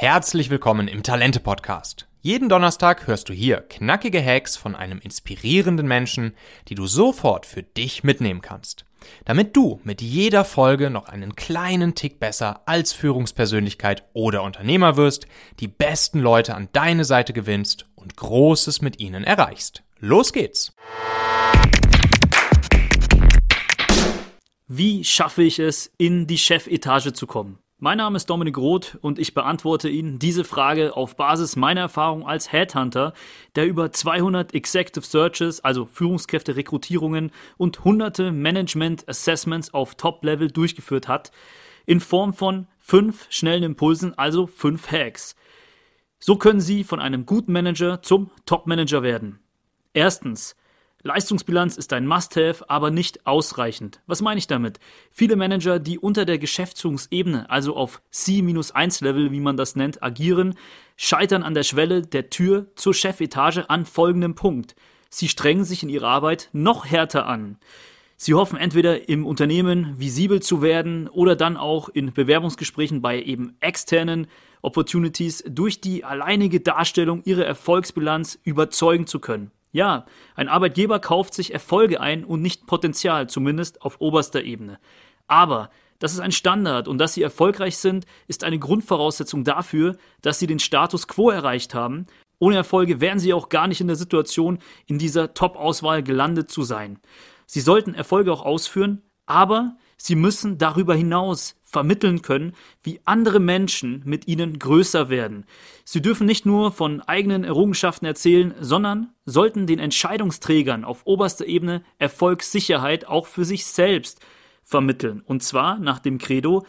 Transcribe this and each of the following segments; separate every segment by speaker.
Speaker 1: Herzlich willkommen im Talente Podcast. Jeden Donnerstag hörst du hier knackige Hacks von einem inspirierenden Menschen, die du sofort für dich mitnehmen kannst. Damit du mit jeder Folge noch einen kleinen Tick besser als Führungspersönlichkeit oder Unternehmer wirst, die besten Leute an deine Seite gewinnst und Großes mit ihnen erreichst. Los geht's!
Speaker 2: Wie schaffe ich es, in die Chefetage zu kommen? Mein Name ist Dominik Roth und ich beantworte Ihnen diese Frage auf Basis meiner Erfahrung als Headhunter, der über 200 Executive Searches, also Führungskräfte-Rekrutierungen und hunderte Management Assessments auf Top-Level durchgeführt hat, in Form von fünf schnellen Impulsen, also fünf Hacks. So können Sie von einem guten Manager zum Top-Manager werden. Erstens, Leistungsbilanz ist ein Must-Have, aber nicht ausreichend. Was meine ich damit? Viele Manager, die unter der Geschäftsführungsebene, also auf C-1-Level, wie man das nennt, agieren, scheitern an der Schwelle der Tür zur Chefetage an folgendem Punkt. Sie strengen sich in ihrer Arbeit noch härter an. Sie hoffen entweder im Unternehmen visibel zu werden oder dann auch in Bewerbungsgesprächen bei eben externen Opportunities durch die alleinige Darstellung ihrer Erfolgsbilanz überzeugen zu können. Ja, ein Arbeitgeber kauft sich Erfolge ein und nicht Potenzial, zumindest auf oberster Ebene. Aber das ist ein Standard und dass sie erfolgreich sind, ist eine Grundvoraussetzung dafür, dass sie den Status quo erreicht haben. Ohne Erfolge wären sie auch gar nicht in der Situation, in dieser Top-Auswahl gelandet zu sein. Sie sollten Erfolge auch ausführen, aber sie müssen darüber hinaus vermitteln können, wie andere Menschen mit ihnen größer werden. Sie dürfen nicht nur von eigenen Errungenschaften erzählen, sondern sollten den Entscheidungsträgern auf oberster Ebene Erfolgssicherheit auch für sich selbst vermitteln. Und zwar nach dem Credo,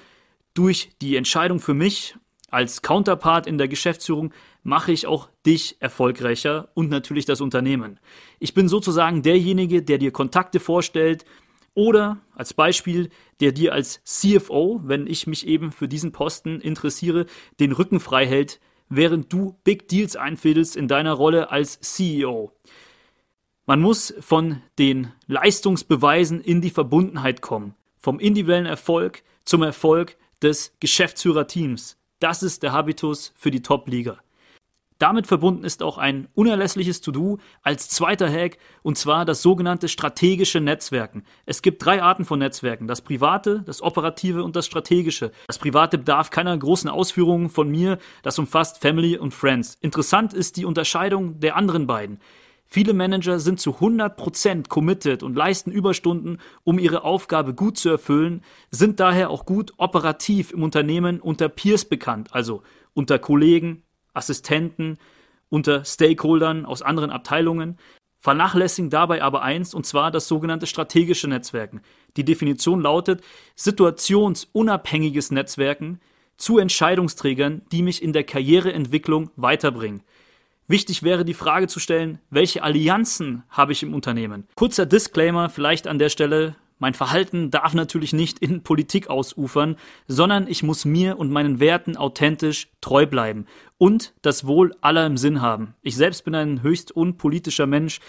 Speaker 2: durch die Entscheidung für mich als Counterpart in der Geschäftsführung mache ich auch dich erfolgreicher und natürlich das Unternehmen. Ich bin sozusagen derjenige, der dir Kontakte vorstellt, oder als Beispiel, der dir als CFO, wenn ich mich eben für diesen Posten interessiere, den Rücken frei hält, während du Big Deals einfädelst in deiner Rolle als CEO. Man muss von den Leistungsbeweisen in die Verbundenheit kommen. Vom individuellen Erfolg zum Erfolg des Geschäftsführerteams. Das ist der Habitus für die Top-Liga. Damit verbunden ist auch ein unerlässliches To-Do als zweiter Hack, und zwar das sogenannte strategische Netzwerken. Es gibt drei Arten von Netzwerken, das private, das operative und das strategische. Das private bedarf keiner großen Ausführungen von mir, das umfasst Family und Friends. Interessant ist die Unterscheidung der anderen beiden. Viele Manager sind zu 100% committed und leisten Überstunden, um ihre Aufgabe gut zu erfüllen, sind daher auch gut operativ im Unternehmen unter Peers bekannt, also unter Kollegen, Assistenten, unter Stakeholdern aus anderen Abteilungen, vernachlässigen dabei aber eins, und zwar das sogenannte strategische Netzwerken. Die Definition lautet situationsunabhängiges Netzwerken zu Entscheidungsträgern, die mich in der Karriereentwicklung weiterbringen. Wichtig wäre die Frage zu stellen, welche Allianzen habe ich im Unternehmen? Kurzer Disclaimer vielleicht an der Stelle, mein Verhalten darf natürlich nicht in Politik ausufern, sondern ich muss mir und meinen Werten authentisch treu bleiben und das Wohl aller im Sinn haben. Ich selbst bin ein höchst unpolitischer Mensch,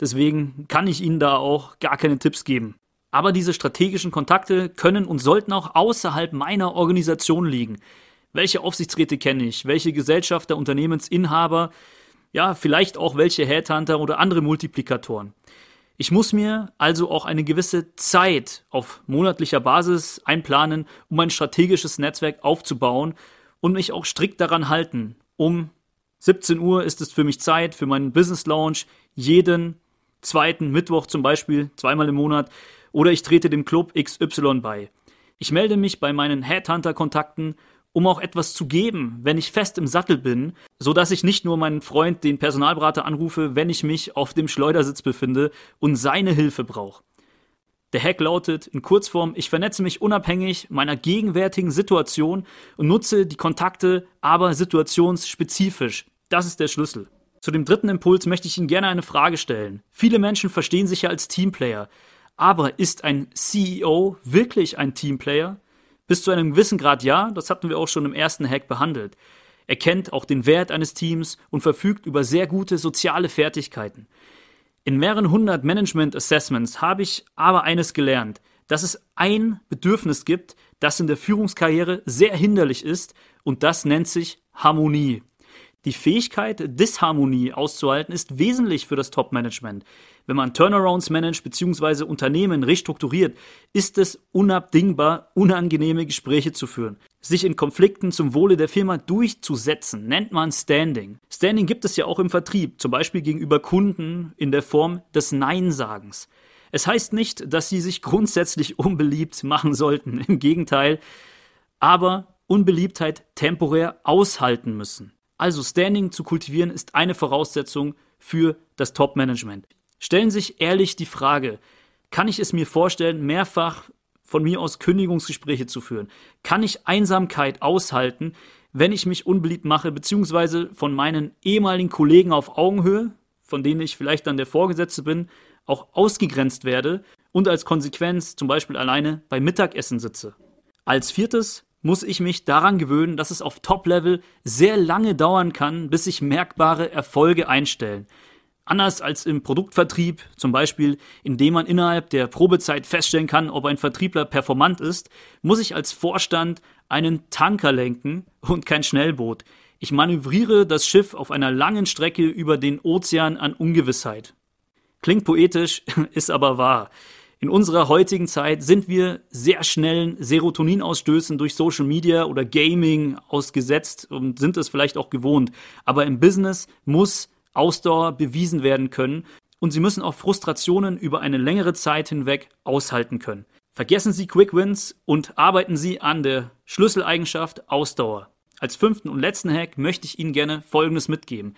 Speaker 2: deswegen kann ich Ihnen da auch gar keine Tipps geben. Aber diese strategischen Kontakte können und sollten auch außerhalb meiner Organisation liegen. Welche Aufsichtsräte kenne ich? Welche Gesellschafter, Unternehmensinhaber? Ja, vielleicht auch welche Headhunter oder andere Multiplikatoren. Ich muss mir also auch eine gewisse Zeit auf monatlicher Basis einplanen, um ein strategisches Netzwerk aufzubauen und mich auch strikt daran halten. Um 17 Uhr ist es für mich Zeit für meinen Business Launch jeden zweiten Mittwoch zum Beispiel, zweimal im Monat, oder ich trete dem Club XY bei. Ich melde mich bei meinen Headhunter-Kontakten um auch etwas zu geben, wenn ich fest im Sattel bin, so dass ich nicht nur meinen Freund, den Personalberater, anrufe, wenn ich mich auf dem Schleudersitz befinde und seine Hilfe brauche. Der Hack lautet in Kurzform, ich vernetze mich unabhängig meiner gegenwärtigen Situation und nutze die Kontakte, aber situationsspezifisch. Das ist der Schlüssel. Zu dem dritten Impuls möchte ich Ihnen gerne eine Frage stellen. Viele Menschen verstehen sich ja als Teamplayer. Aber ist ein CEO wirklich ein Teamplayer? Bis zu einem gewissen Grad ja, das hatten wir auch schon im ersten Hack behandelt. Er kennt auch den Wert eines Teams und verfügt über sehr gute soziale Fertigkeiten. In mehreren hundert Management Assessments habe ich aber eines gelernt, dass es ein Bedürfnis gibt, das in der Führungskarriere sehr hinderlich ist und das nennt sich Harmonie. Die Fähigkeit, Disharmonie auszuhalten, ist wesentlich für das Top-Management. Wenn man Turnarounds managt bzw. Unternehmen restrukturiert, ist es unabdingbar, unangenehme Gespräche zu führen. Sich in Konflikten zum Wohle der Firma durchzusetzen, nennt man Standing. Standing gibt es ja auch im Vertrieb, zum Beispiel gegenüber Kunden in der Form des Nein-Sagens. Es heißt nicht, dass sie sich grundsätzlich unbeliebt machen sollten, im Gegenteil, aber Unbeliebtheit temporär aushalten müssen. Also Standing zu kultivieren ist eine Voraussetzung für das Top-Management. Stellen Sie sich ehrlich die Frage, kann ich es mir vorstellen, mehrfach von mir aus Kündigungsgespräche zu führen? Kann ich Einsamkeit aushalten, wenn ich mich unbeliebt mache, beziehungsweise von meinen ehemaligen Kollegen auf Augenhöhe, von denen ich vielleicht dann der Vorgesetzte bin, auch ausgegrenzt werde und als Konsequenz zum Beispiel alleine beim Mittagessen sitze? Als viertes muss ich mich daran gewöhnen, dass es auf Top-Level sehr lange dauern kann, bis sich merkbare Erfolge einstellen. Anders als im Produktvertrieb, zum Beispiel, indem man innerhalb der Probezeit feststellen kann, ob ein Vertriebler performant ist, muss ich als Vorstand einen Tanker lenken und kein Schnellboot. Ich manövriere das Schiff auf einer langen Strecke über den Ozean an Ungewissheit. Klingt poetisch, ist aber wahr. In unserer heutigen Zeit sind wir sehr schnellen Serotoninausstößen durch Social Media oder Gaming ausgesetzt und sind es vielleicht auch gewohnt. Aber im Business muss Ausdauer bewiesen werden können und Sie müssen auch Frustrationen über eine längere Zeit hinweg aushalten können. Vergessen Sie Quick Wins und arbeiten Sie an der Schlüsseleigenschaft Ausdauer. Als fünften und letzten Hack möchte ich Ihnen gerne Folgendes mitgeben.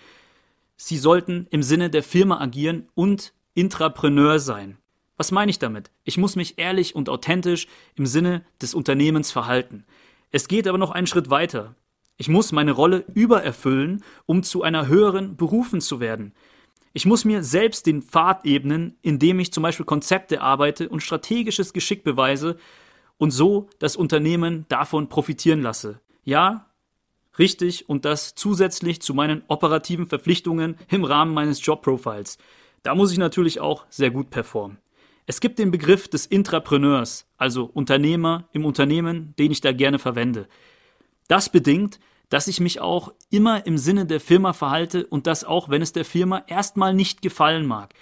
Speaker 2: Sie sollten im Sinne der Firma agieren und Intrapreneur sein. Was meine ich damit? Ich muss mich ehrlich und authentisch im Sinne des Unternehmens verhalten. Es geht aber noch einen Schritt weiter. Ich muss meine Rolle übererfüllen, um zu einer höheren berufen zu werden. Ich muss mir selbst den Pfad ebnen, indem ich zum Beispiel Konzepte arbeite und strategisches Geschick beweise und so das Unternehmen davon profitieren lasse. Ja, richtig, und das zusätzlich zu meinen operativen Verpflichtungen im Rahmen meines Jobprofiles. Da muss ich natürlich auch sehr gut performen. Es gibt den Begriff des Intrapreneurs, also Unternehmer im Unternehmen, den ich da gerne verwende. Das bedingt, dass ich mich auch immer im Sinne der Firma verhalte und das auch, wenn es der Firma erstmal nicht gefallen mag.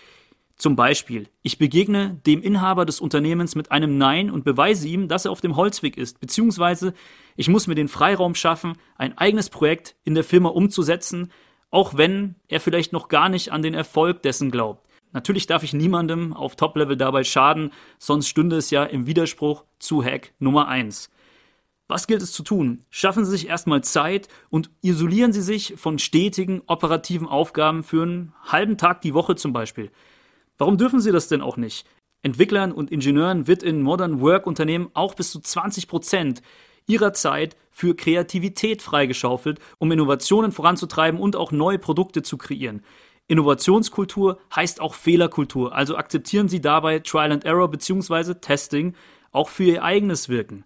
Speaker 2: Zum Beispiel, ich begegne dem Inhaber des Unternehmens mit einem Nein und beweise ihm, dass er auf dem Holzweg ist, beziehungsweise ich muss mir den Freiraum schaffen, ein eigenes Projekt in der Firma umzusetzen, auch wenn er vielleicht noch gar nicht an den Erfolg dessen glaubt. Natürlich darf ich niemandem auf Top-Level dabei schaden, sonst stünde es ja im Widerspruch zu Hack Nummer 1. Was gilt es zu tun? Schaffen Sie sich erstmal Zeit und isolieren Sie sich von stetigen operativen Aufgaben für einen halben Tag die Woche zum Beispiel. Warum dürfen Sie das denn auch nicht? Entwicklern und Ingenieuren wird in Modern Work Unternehmen auch bis zu 20 Prozent ihrer Zeit für Kreativität freigeschaufelt, um Innovationen voranzutreiben und auch neue Produkte zu kreieren. Innovationskultur heißt auch Fehlerkultur, also akzeptieren Sie dabei Trial and Error bzw. Testing auch für Ihr eigenes Wirken.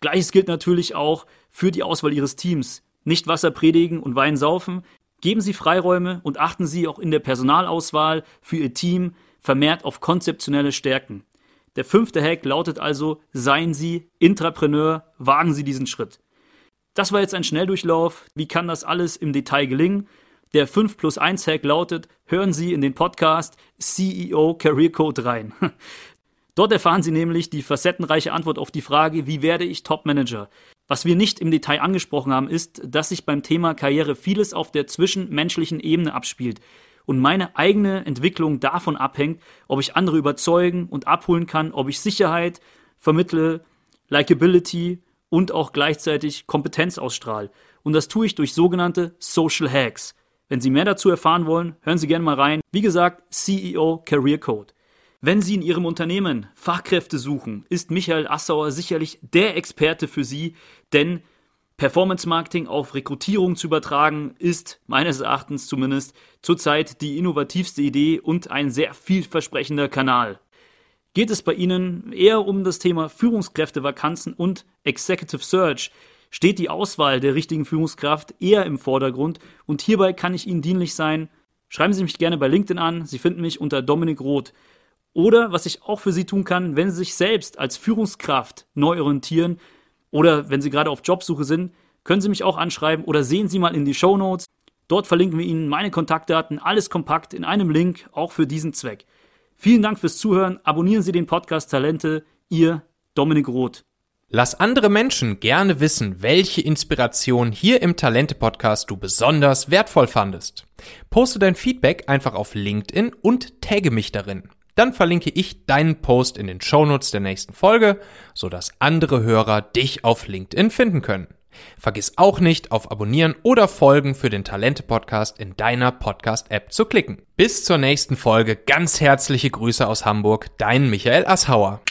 Speaker 2: Gleiches gilt natürlich auch für die Auswahl Ihres Teams. Nicht Wasser predigen und Wein saufen. Geben Sie Freiräume und achten Sie auch in der Personalauswahl für Ihr Team vermehrt auf konzeptionelle Stärken. Der fünfte Hack lautet also, seien Sie Intrapreneur, wagen Sie diesen Schritt. Das war jetzt ein Schnelldurchlauf. Wie kann das alles im Detail gelingen? Der 5 plus 1 Hack lautet, hören Sie in den Podcast CEO Career Code rein. Dort erfahren Sie nämlich die facettenreiche Antwort auf die Frage, wie werde ich Top Manager? Was wir nicht im Detail angesprochen haben, ist, dass sich beim Thema Karriere vieles auf der zwischenmenschlichen Ebene abspielt und meine eigene Entwicklung davon abhängt, ob ich andere überzeugen und abholen kann, ob ich Sicherheit vermittle, Likability und auch gleichzeitig Kompetenz ausstrahle. Und das tue ich durch sogenannte Social Hacks. Wenn Sie mehr dazu erfahren wollen, hören Sie gerne mal rein. Wie gesagt, CEO Career Code. Wenn Sie in Ihrem Unternehmen Fachkräfte suchen, ist Michael Assauer sicherlich der Experte für Sie, denn Performance Marketing auf Rekrutierung zu übertragen, ist meines Erachtens zumindest zurzeit die innovativste Idee und ein sehr vielversprechender Kanal. Geht es bei Ihnen eher um das Thema Führungskräftevakanzen und Executive Search, steht die Auswahl der richtigen Führungskraft eher im Vordergrund und hierbei kann ich Ihnen dienlich sein. Schreiben Sie mich gerne bei LinkedIn an, Sie finden mich unter Dominik Roth. Oder was ich auch für Sie tun kann, wenn Sie sich selbst als Führungskraft neu orientieren oder wenn Sie gerade auf Jobsuche sind, können Sie mich auch anschreiben oder sehen Sie mal in die Show Notes. Dort verlinken wir Ihnen meine Kontaktdaten, alles kompakt in einem Link, auch für diesen Zweck. Vielen Dank fürs Zuhören. Abonnieren Sie den Podcast Talente. Ihr Dominik Roth.
Speaker 1: Lass andere Menschen gerne wissen, welche Inspiration hier im Talente-Podcast du besonders wertvoll fandest. Poste dein Feedback einfach auf LinkedIn und tagge mich darin. Dann verlinke ich deinen Post in den Shownotes der nächsten Folge, sodass andere Hörer dich auf LinkedIn finden können. Vergiss auch nicht, auf Abonnieren oder Folgen für den Talente-Podcast in deiner Podcast-App zu klicken. Bis zur nächsten Folge. Ganz herzliche Grüße aus Hamburg. Dein Michael Asshauer.